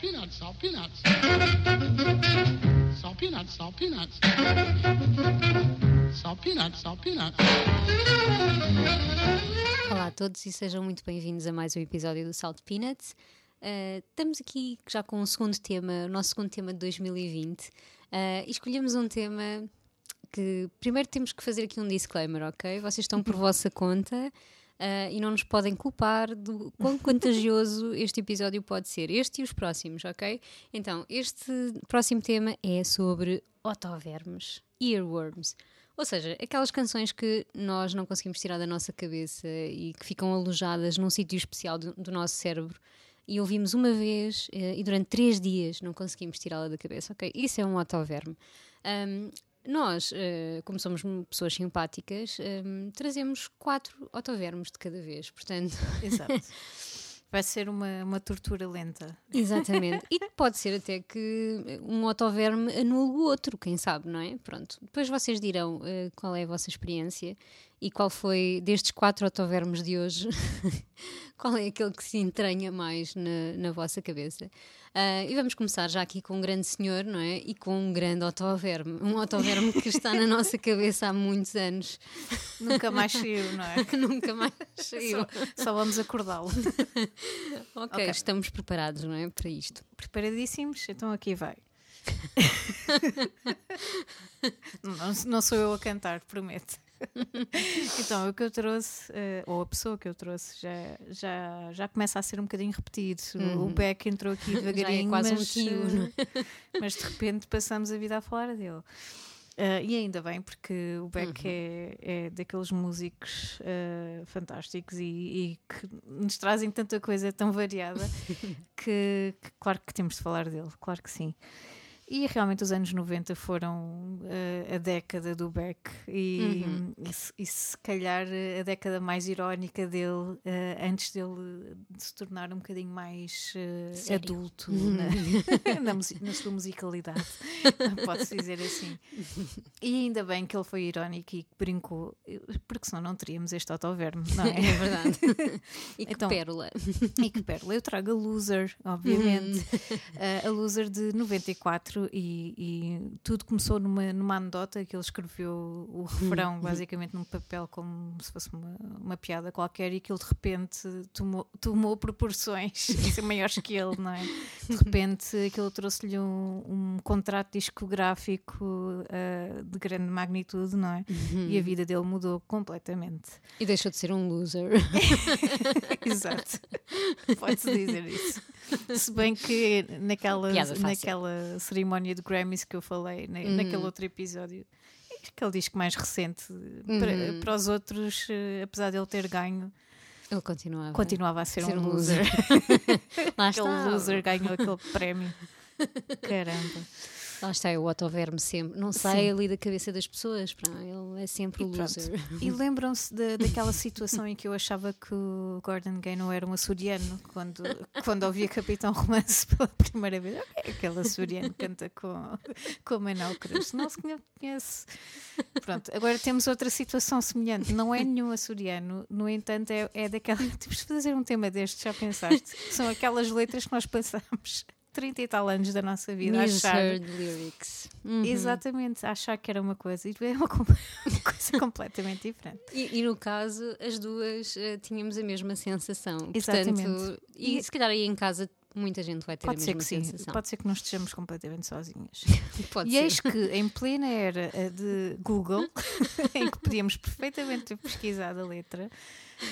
peanuts, salt peanuts. Salt peanuts, salt peanuts. Salt peanuts, salt peanuts. Olá a todos e sejam muito bem-vindos a mais um episódio do Salt Peanuts. Uh, estamos aqui já com o segundo tema, o nosso segundo tema de 2020, uh, e escolhemos um tema que primeiro temos que fazer aqui um disclaimer, ok? Vocês estão por vossa conta. Uh, e não nos podem culpar do quão contagioso este episódio pode ser, este e os próximos, ok? Então, este próximo tema é sobre otovermes, earworms. Ou seja, aquelas canções que nós não conseguimos tirar da nossa cabeça e que ficam alojadas num sítio especial do, do, nosso cérebro e ouvimos uma vez uh, e durante três dias não conseguimos tirá-la da cabeça, ok? Isso é um otoverme. Um, nós, uh, como somos pessoas simpáticas, um, trazemos quatro otovermos de cada vez, portanto. Exato. Vai ser uma, uma tortura lenta. Exatamente. E pode ser até que um otoverme anule o outro, quem sabe, não é? Pronto. Depois vocês dirão uh, qual é a vossa experiência e qual foi, destes quatro otovermes de hoje, qual é aquele que se entranha mais na, na vossa cabeça. Uh, e vamos começar já aqui com um grande senhor, não é? E com um grande otoverme. Um otoverme que está na nossa cabeça há muitos anos. Nunca mais saiu, não é? Nunca mais saiu. Só, só vamos acordá-lo. okay, ok, estamos preparados, não é? Para isto. Preparadíssimos? Então aqui vai. não, não sou eu a cantar, prometo. então, o que eu trouxe, uh, ou a pessoa que eu trouxe, já, já, já começa a ser um bocadinho repetido. Uhum. O Beck entrou aqui devagarinho, é quase mas, um tio, mas de repente passamos a vida a falar dele. Uh, e ainda bem, porque o Beck uhum. é, é daqueles músicos uh, fantásticos e, e, que nos trazem tanta coisa tão variada que, que, claro que temos de falar dele, claro que sim. E realmente os anos 90 foram uh, a década do Beck e, uhum. e, se, e, se calhar a década mais irónica dele, uh, antes dele de se tornar um bocadinho mais uh, adulto uhum. na, na, na, sua musicalidade, pode-se dizer assim. E ainda bem que ele foi irónico e brincou, porque senão não teríamos este autoverme, não é? É verdade. e que então, pérola. E que pérola. Eu trago a Loser, obviamente. Uhum. a Loser de 94 e, e, tudo começou numa, numa anedota que ele escreveu o refrão uhum. basicamente num papel como se fosse uma, uma piada qualquer e que ele de repente tomou, tomou proporções maiores que ele, não é? De repente aquilo trouxe-lhe um, um, contrato discográfico uh, de grande magnitude, não é? Uhum. E a vida dele mudou completamente. E deixou de ser um loser. Exato. Pode-se dizer isso. Se bem que naquela, naquela cerimónia de Grammys que eu falei, na, uhum. naquele outro episódio, aquele disco mais recente, uhum. para, para, os outros, uh, apesar de ele ter ganho. Ele continuava, continuava a ser, ser um, loser. Lá aquele está. loser ganhou aquele prémio. Caramba. Lá está, é o autoverme sempre. Não sai Sim. ali da cabeça das pessoas, pá. ele é sempre o loser. E lembram-se daquela situação em que eu achava que o Gordon Gano era um açoriano quando, quando ouvia Capitão Romance pela primeira vez. Aquele açoriano canta com, com a Manel Cruz. Não se conhece. Pronto, agora temos outra situação semelhante. Não é nenhum açoriano, no entanto, é, é daquela. Temos de fazer um tema deste, já pensaste? São aquelas letras que nós pensamos 30 e tal anos da nossa vida achar lyrics. Uhum. Exatamente, achar que era uma coisa e é uma, uma coisa completamente diferente. E, e, no caso, as duas uh, tínhamos a mesma sensação. Exatamente. Portanto, e, e se calhar aí em casa muita gente vai ter pode a mesma ser que sensação. Sim. Pode ser que não estejamos completamente sozinhas. pode e ser. eis que em plena era de Google, em que podíamos perfeitamente ter pesquisado a letra,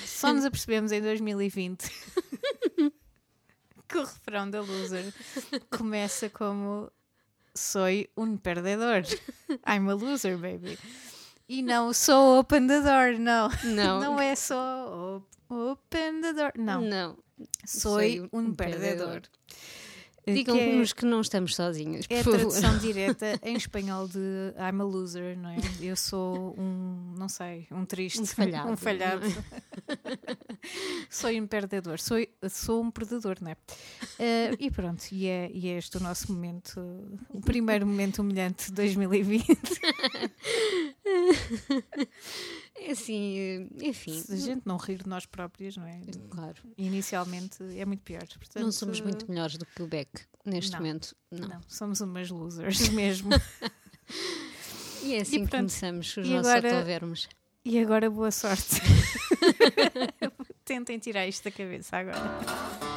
só nos apercebemos em 2020 que o refrão da loser começa como Soy um perdedor. I'm a loser, baby. E não sou open the door, não. Não. Não é só open the door. Não. Não. Soy um perdedor. perdedor. Digam-nos que, que, não estamos sozinhos. é a tradução direta em espanhol de I'm a loser, não é? Eu sou um, não sei, um triste, um falhado. Um falhado. sou um perdedor, sou, sou um perdedor, não é? Uh, e pronto, e é, e é este o nosso momento, o primeiro momento humilhante de 2020. É assim, eh, enfim. Se a gente não rir de nós próprias, não é? Claro. Inicialmente é muito pior. Portanto, Não somos muito melhores do que o Beck neste Não. momento. Não. Não, somos umas losers mesmo. E é assim que pronto. começamos os E nossos agora- autovermos. e agora boa sorte. Tentem tirar isto da cabeça agora.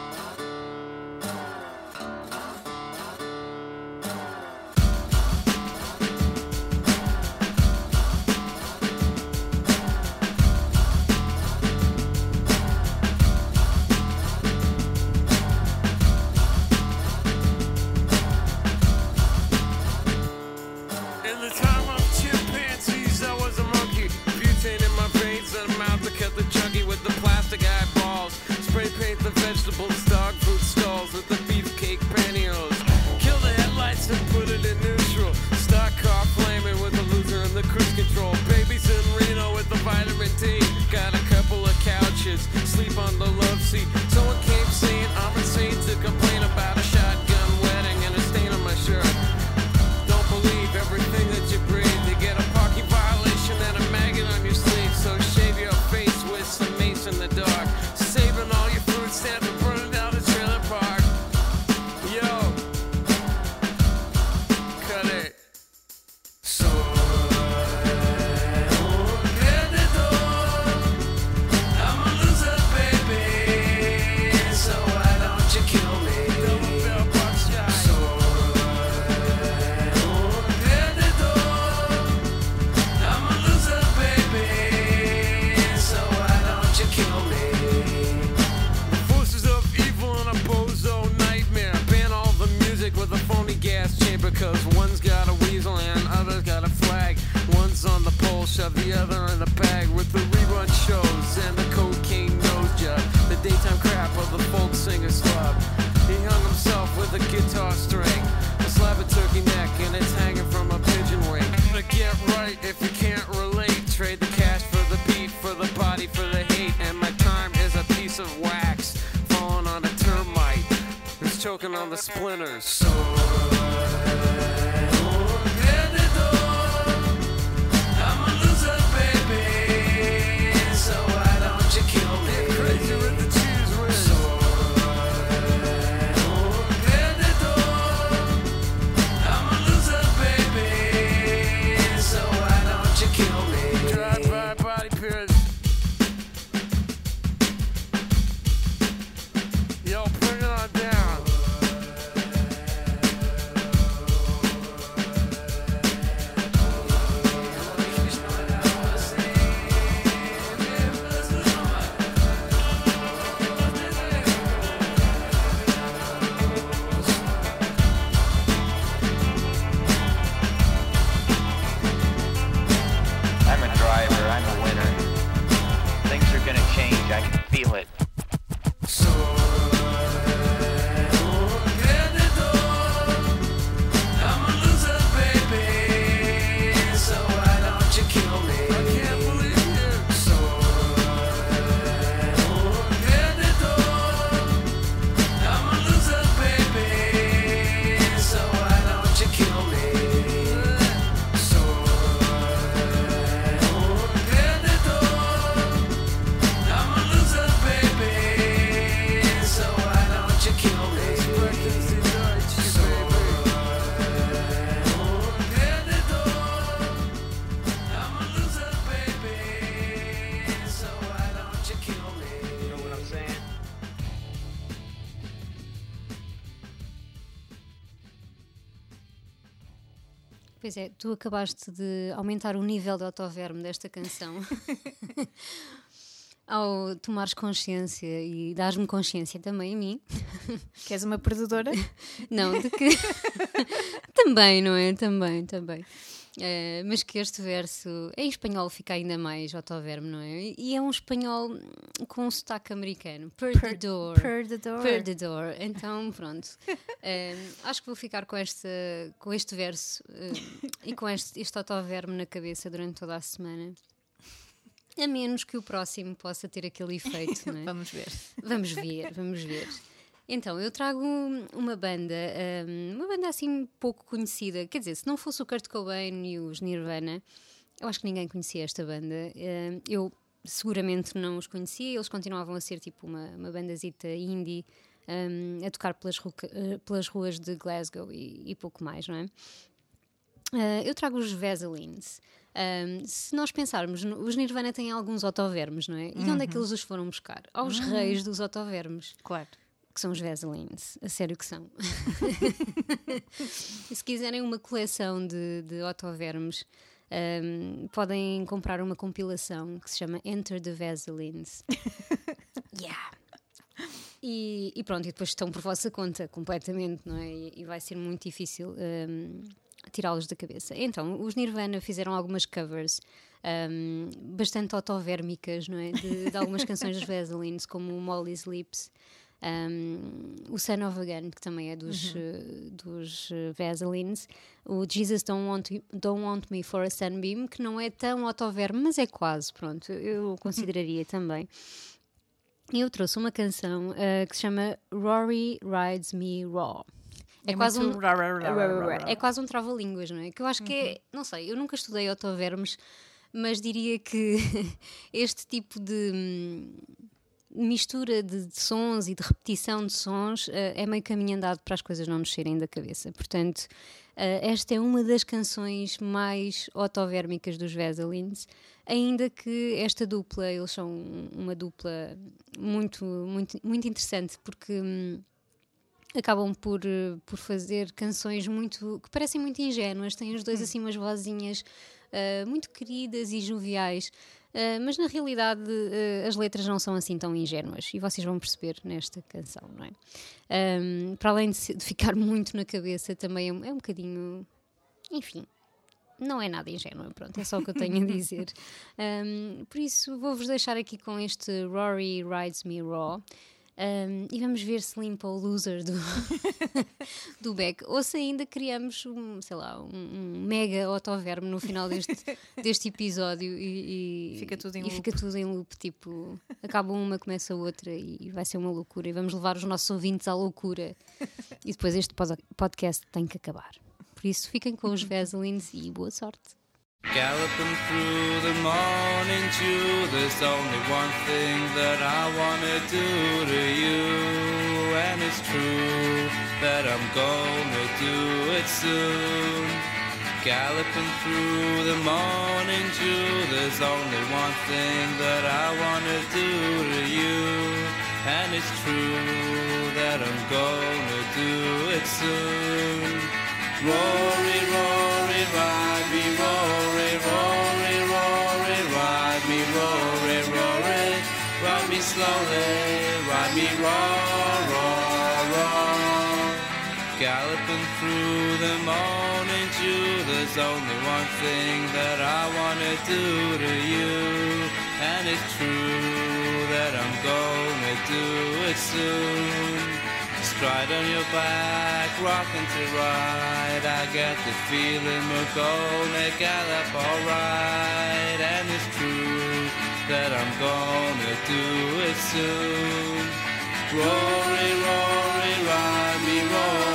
Tu acabaste de aumentar o nível de autoverme desta canção. Ao tomares consciência e dares-me consciência também a mim, Queres uma perdedora? não, de que. também, não é? Também, também. Eh, mas que este verso em espanhol fica ainda mais autoverme, não é? E é um espanhol com um sotaque americano. Perdedor. Perdedor. Perdedor. Então, pronto. Eh, acho que vou ficar com, esta, com este verso eh, e com este, este autoverme na cabeça durante toda a semana. A menos que o próximo possa ter aquele efeito, não é? Vamos ver. Vamos ver, vamos ver. Então, eu trago uma banda, hum, uma banda assim pouco conhecida. Quer dizer, se não fosse o Kurt Cobain e os Nirvana, eu acho que ninguém conhecia esta banda. Eh, eu seguramente não os conhecia, eles continuavam a ser tipo uma, uma bandazita indie um, a tocar pelas, eh, pelas ruas de Glasgow e, e pouco mais, não é? Uh, eu trago os Vaselines. Um, se nós pensarmos, os Nirvana têm alguns otovermes, não é? E onde é que eles os foram buscar? Aos reis dos otovermes, Claro. Que são os Vaselines. A sério que são. e se quiserem uma coleção de, de otovermes, um, podem comprar uma compilação que se chama Enter the Vaselines. yeah. E, e pronto, e depois estão por vossa conta completamente, não é? E, e vai ser muito difícil um, tirá-los da cabeça. Então, os Nirvana fizeram algumas covers um, bastante otovérmicas, não é? De, de algumas canções dos Vaselines, como Molly's Lips. Um, o Son of a Gun, que também é dos, eh, dos eh, Vaselines, o Jesus Don't Want, Don't Want Me for a Sunbeam, que não é tão otoverme, mas é quase, pronto, eu consideraria também. E eu trouxe uma canção eh, que se chama Rory Rides Me Raw. É, É quase um. É quase um trava-línguas, não é? Que eu acho que é. Não sei, eu nunca estudei otovermes, mas diria que este tipo de hum, mistura de, de sons e de repetição de sons eh, é meio caminho andado para as coisas não nos saírem da cabeça. Portanto, eh, esta é uma das canções mais otovérmicas dos Vaselines, ainda que esta dupla, eles são uma dupla muito, muito, muito interessante, porque. hum, acabam por, eh, por fazer canções muito que parecem muito ingênuas, têm os dois assim umas vozinhas eh, muito queridas e joviais, mas na realidade eh, as letras não são assim tão ingênuas e vocês vão perceber nesta canção, não é? Ahm, para além de, de ficar muito na cabeça, também é um, é um bocadinho, enfim. Não é nada ingênua, pronto, é só o que eu tenho a dizer. Ahm, por isso, vou-vos deixar aqui com este Rory Rides Me Raw. Um, e vamos ver se limpa o loser do, do Beck ou se ainda criamos um, sei lá, um, um mega otoverme no final deste, deste episódio e, e- Fica tudo em e loop. fica tudo em loop. Tipo, acaba uma, começa a outra e vai ser uma loucura. E vamos levar os nossos ouvintes à loucura. E depois este pod- podcast tem que acabar. Por isso, fiquem com os Vaselines e boa sorte. Galloping through the morning dew, there's only one thing that I wanna do to you, and it's true that I'm gonna do it soon. Galloping through the morning dew, there's only one thing that I wanna do to you, and it's true that I'm gonna do it soon. Rory, Rory, there's only one thing that I wanna do to you, and it's true that I'm gonna do it soon. Stride on your back, rocking to ride. I get the feeling we're gonna gallop alright. And it's true that I'm gonna do it soon. Rory, Rory, me, Rory,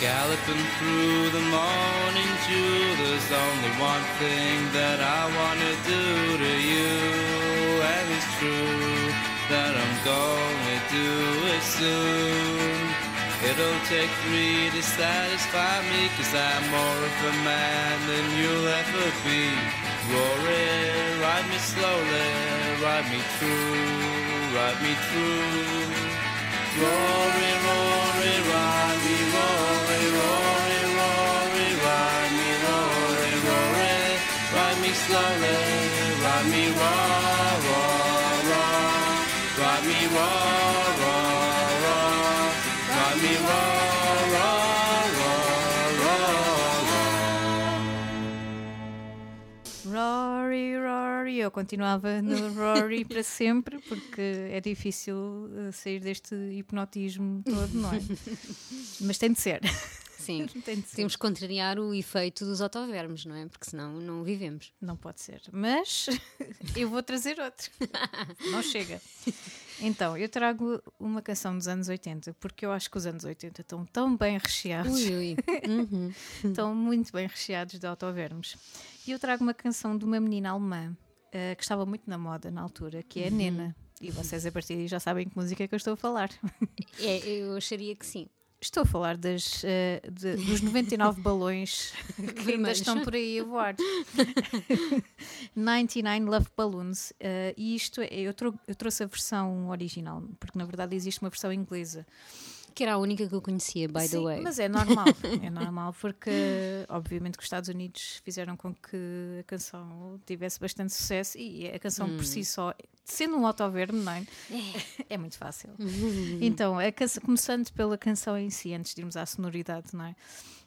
Galloping through the morning dew, there's only one thing that I wanna do to you, and it's true that I'm gonna do it soon. It'll take three to satisfy me, cause I'm more of a man than you'll ever be. Rory, ride me slowly, ride me through, ride me through. Rory, Rory, ride me, Rory, Rory, Rory, ride me, Rory, Rory, ride me slowly, ride me raw, raw, raw, ride me raw, continuava no Rory para sempre, porque é difícil eh, sair deste hipnotismo todo, não é? Mas tem de ser. Sim. Tem de ser. Temos que contrariar o efeito dos otovermes, não é? Porque senão não vivemos. Não pode ser. Mas eu vou trazer outro. Não chega. Então, eu trago uma canção dos anos 80, porque eu acho que os anos 80 estão tão bem recheados. Ui, ui. Uhum. estão muito bem recheados de autovermos. E eu trago uma canção de uma menina alemã eh, que estava muito na moda na altura, que é a Nena. E vocês a partir daí já sabem que música é que eu estou a falar. É, eu acharia que sim. Estou a falar das, eh, de- dos 99 balões que ainda estão por aí a voar. 99 Love Balloons. eh, e isto, é- eu, trou- eu trouxe a versão original, porque na verdade existe uma versão inglesa. Que era a única que eu conhecia, by the Sim, way. Mas é normal, é normal porque obviamente que os Estados Unidos fizeram com que a canção tivesse bastante sucesso e a canção por si só, sendo um autoverme, não é? É muito fácil. Então, a canção- começando pela canção em si, antes de irmos à sonoridade, não é?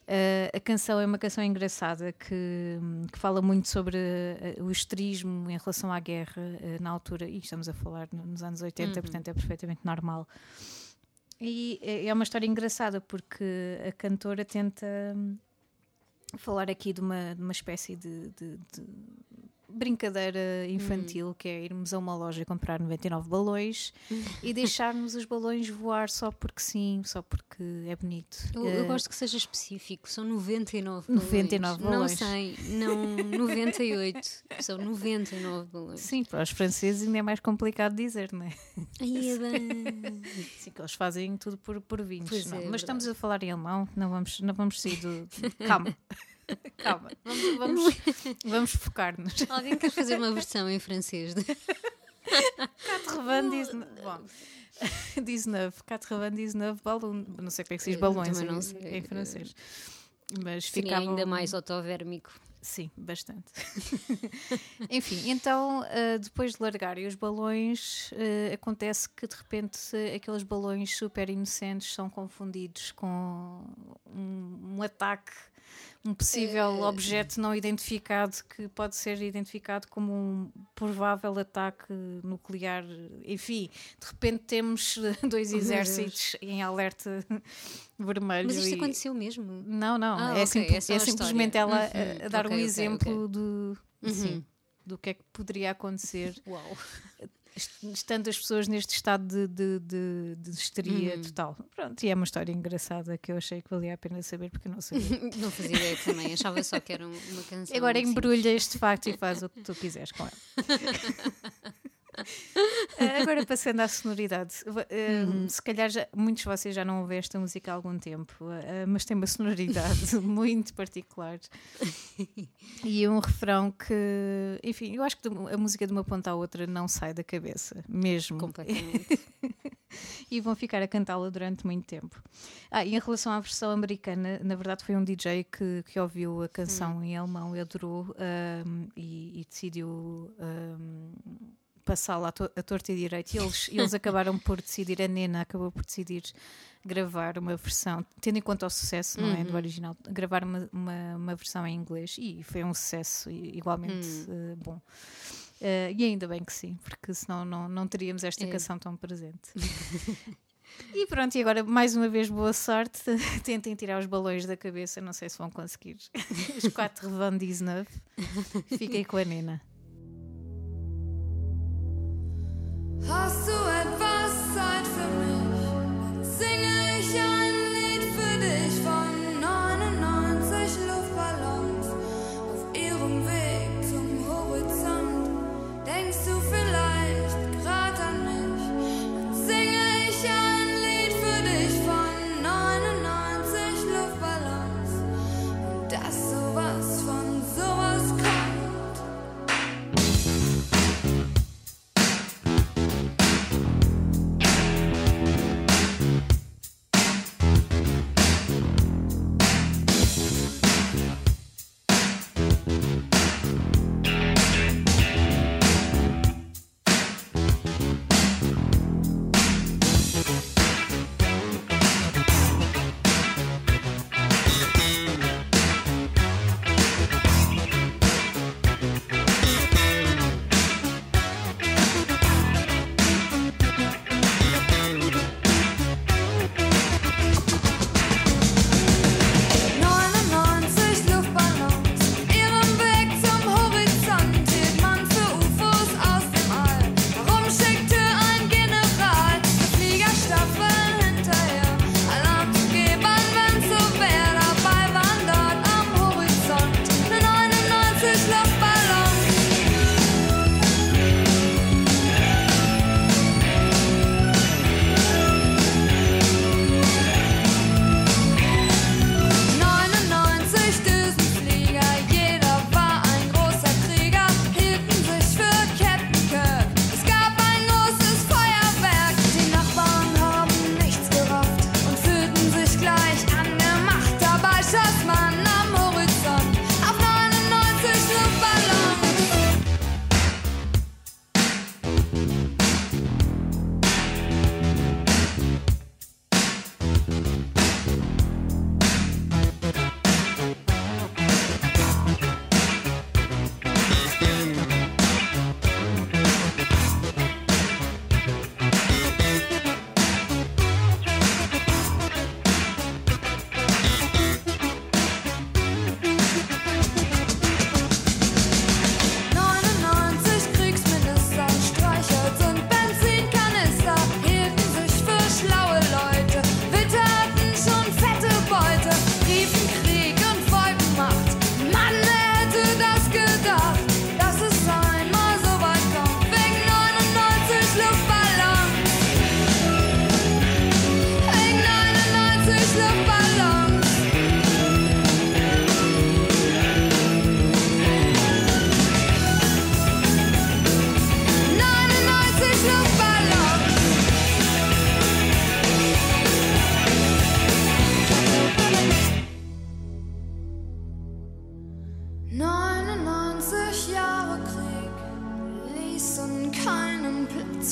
Eh, a canção é uma canção engraçada que, que fala muito sobre eh, o esterismo em relação à guerra eh, na altura, e estamos a falar no- nos anos 80, portanto é perfeitamente normal. E é é uma história engraçada porque a cantora tenta hum, falar aqui de uma, de uma espécie de, de- de brincadeira infantil que é irmos a uma loja comprar 99 balões e deixarmos os balões voar só porque sim, só porque é bonito. Eu, eu Eh, gosto que seja específico, são 99 99 balões. balões. Não sei, não 98, são 99 balões. Sim, para os franceses ainda é mais complicado dizer, não é? Aí é bem. Sim, que eles fazem tudo por, por vinhos. Não. é, é Mas estamos a falar em alemão, não vamos, não vamos sair do. Calma. Calma. Vamos, vamos, vamos focar-nos. Alguém quer fazer uma versão em francês? de- 4 Bom. 19. 4 19 balloon. Não sei como é que se diz balões em, em francês. Mas Seria ficava ainda mais otovérmico. Sim, bastante. Enfim, então ah, depois de largarem os balões, ah, acontece que de repente aqueles balões super inocentes são confundidos com um, um ataque, um possível objeto não identificado que pode ser identificado como um provável ataque nuclear. Enfim, de repente temos dois exércitos em alerta vermelho. Mas isto e- aconteceu mesmo. não, não. Ah, é, ok, simpli- é é simplesmente ela Uhum, a, dar ok, um ok, exemplo do, sim, Uhum. do que é que poderia acontecer Uau. Est- estando as pessoas neste estado de, de, de, de histeria Uhum. total. Pronto, e é uma história engraçada que eu achei que valia a pena saber porque não sabia. Não fazia ideia também, achava só que era um- uma canção. Agora assim. embrulha este facto e faz o que tu quiseres com ela. Ah, Agora passando à sonoridade, Va- ah, se calhar já, muitos de vocês já não ouvem esta música há algum tempo, ah, mas tem uma sonoridade muito particular e um refrão que, enfim, eu acho que a música de uma ponta à outra não sai da cabeça, mesmo Completamente. e vão ficar a cantá-la durante muito tempo. Ah, e em relação à versão americana, na verdade foi um DJ que, que ouviu a canção em alemão e adorou ahm, e, e decidiu ahm, passá-la a, to a torta e direito. E eles, eles acabaram por decidir, a Nena acabou por decidir gravar uma versão, tendo em conta o sucesso não é, do original, gravar uma, uma, uma versão em inglês e foi um sucesso igualmente eh, bom. Eh, e ainda bem que sim, porque senão não, não teríamos esta É. canção tão presente. E pronto, e agora mais uma vez boa sorte. Tentem tirar os balões da cabeça, não sei se vão conseguir. Os quatro Van 19. Fiquem com a Nena. Hast du etwas Zeit für mich? Singe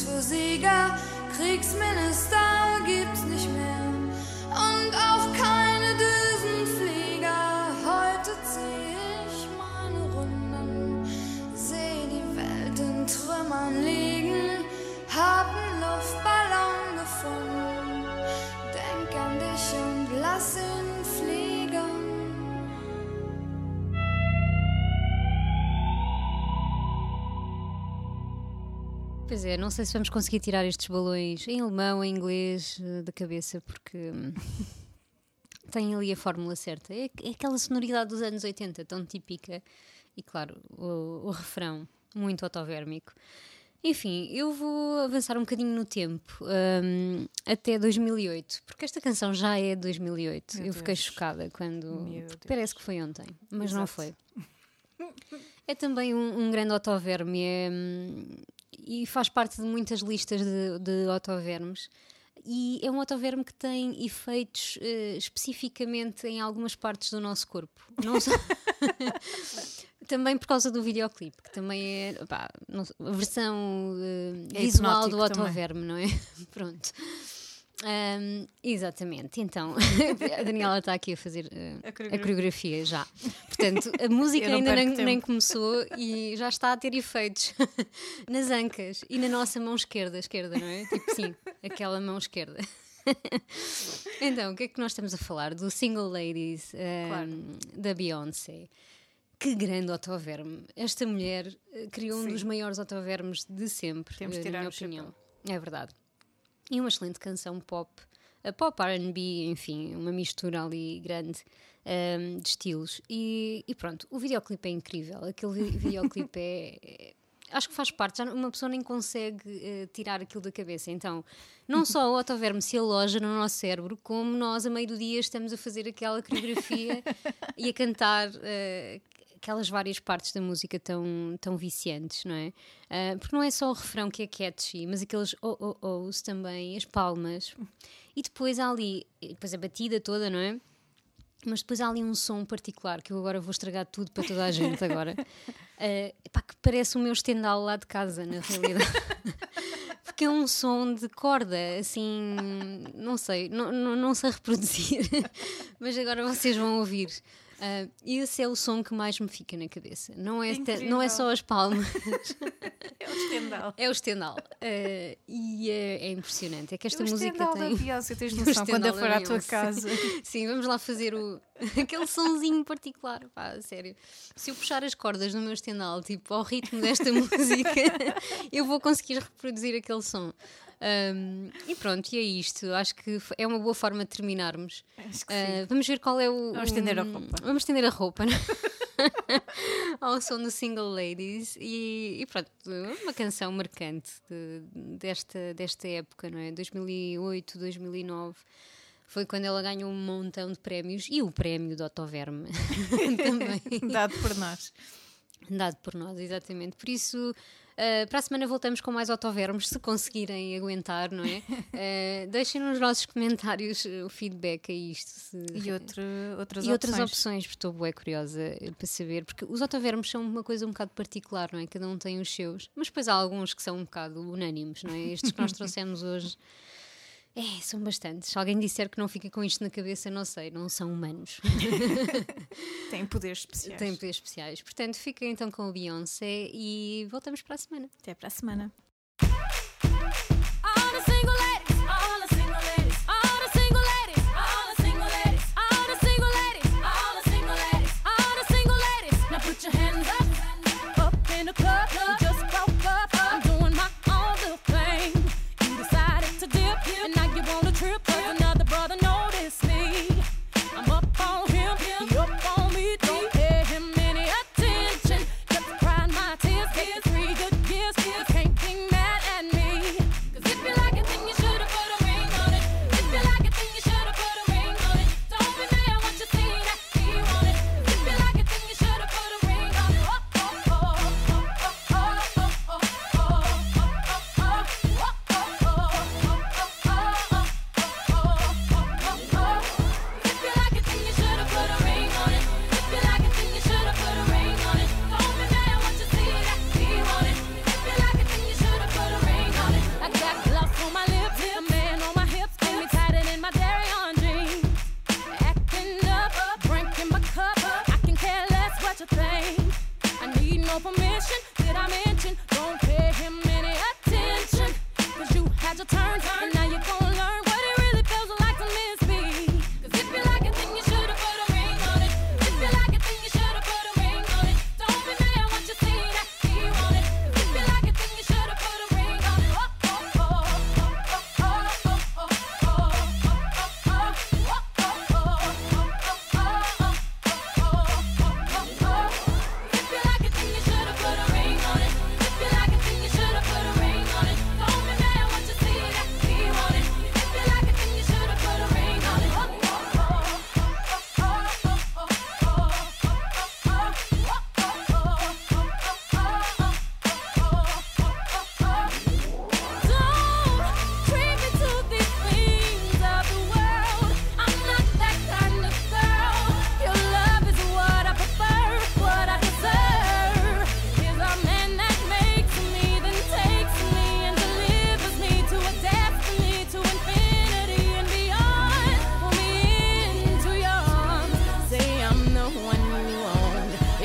für Sieger. Kriegsminister gibt's nicht Pois é, não sei se vamos conseguir tirar estes balões em alemão, em inglês, eh, da cabeça, porque hum, tem ali a fórmula certa. É, é aquela sonoridade dos anos 80, tão típica. E claro, o, o refrão, muito autovérmico. Enfim, eu vou avançar um bocadinho no tempo, hum, até 2008, porque esta canção já é de 2008. Meu eu fiquei Deus. chocada quando. Parece que foi ontem, mas não Exato. foi. É também um, um grande autoverme é, hum, e faz parte de muitas listas de, de autovermes. E é um autoverme que tem efeitos eh, especificamente em algumas partes do nosso corpo. Não só... também por causa do videoclipe, que também é pá, não sei, a versão eh, É visual do também. autoverme, não é? Pronto. Ahm, exatamente, então a Daniela está aqui a fazer eh, A a, coreografia. coreografia já. Portanto, a música ainda nem, nem começou e já está a ter efeitos nas ancas e na nossa mão esquerda, esquerda, não é? Tipo sim, aquela mão esquerda. então, o que é que nós estamos a falar? Do Single Ladies ahm, Claro. da Beyoncé. Que grande autoverme. Esta mulher eh, criou um Sim. dos maiores autovermes de sempre, Temos eh, na minha opinião. É verdade. E uma excelente canção pop, a pop RB, enfim, uma mistura ali grande ahm, de estilos. E, e pronto, o videoclipe é incrível. Aquele vi- videoclipe é, é- Acho que faz parte, já uma pessoa nem consegue eh, tirar aquilo da cabeça. Então, não só o autoverme se aloja no nosso cérebro, como nós, a meio do dia, estamos a fazer aquela coreografia e a cantar eh, aquelas várias partes da música tão, tão viciantes, não é? Ah, porque não é só o refrão que é catchy, mas aqueles oh oh ohs também, as palmas. E depois há ali, depois a batida toda, não é? Mas depois há ali um som particular que eu agora vou estragar tudo para toda a gente agora. Ah, epá, que parece o meu estendal lá de casa, na realidade. Porque é um som de corda, assim, não sei, não, não, não sei reproduzir, mas agora vocês vão ouvir. Ah, esse é o som que mais me fica na cabeça. Não é, ta- não é só as palmas, É o estendal. é o estendal. Ah, e é, é impressionante. É que esta É o música tem. da Beyoncé, tens O noção quando for à tua casa. Sim, vamos lá fazer o, aquele sonzinho particular. Pá, sério. Se eu puxar as cordas no meu estendal, tipo, ao ritmo desta música, eu vou conseguir reproduzir aquele som. Um, e pronto, e é isto. Acho que é uma boa forma de terminarmos. Acho que Uh, sim. vamos ver qual é o. Vamos estender a roupa. Vamos estender a roupa, né? ao som do Single Ladies. E, e pronto, uma canção marcante de- desta, desta época, não é? 2008, 2009. Foi quando ela ganhou um montão de prémios e o prémio do Autoverme também Dado por nós. dado por nós, exatamente. Por isso, uh, para a semana voltamos com mais autovermos, se conseguirem aguentar, não é? Uh, deixem nos nossos comentários uh, o feedback a isto. se- E outro, outras e outras opções. opções, porque estou bué curiosa eh, para saber, porque os autovermos são uma coisa um bocado particular, não é? Cada um tem os seus, mas depois há alguns que são um bocado unânimes, não é? Estes que nós trouxemos hoje. É, são bastantes. Se alguém disser que não fica com isto na cabeça, não sei, não são humanos. Tem poderes especiais. Têm poderes especiais. Portanto, fiquem então com o Beyoncé e voltamos para a semana. Até para a semana.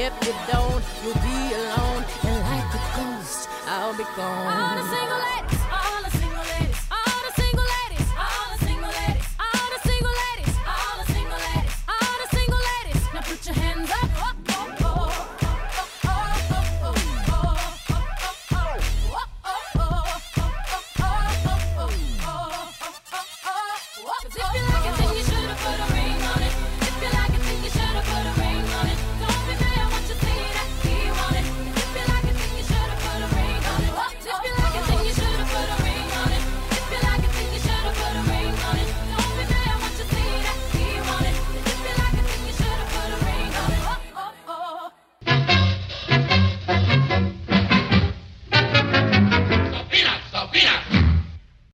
If you don't, you'll be alone. And like a ghost, I'll be gone.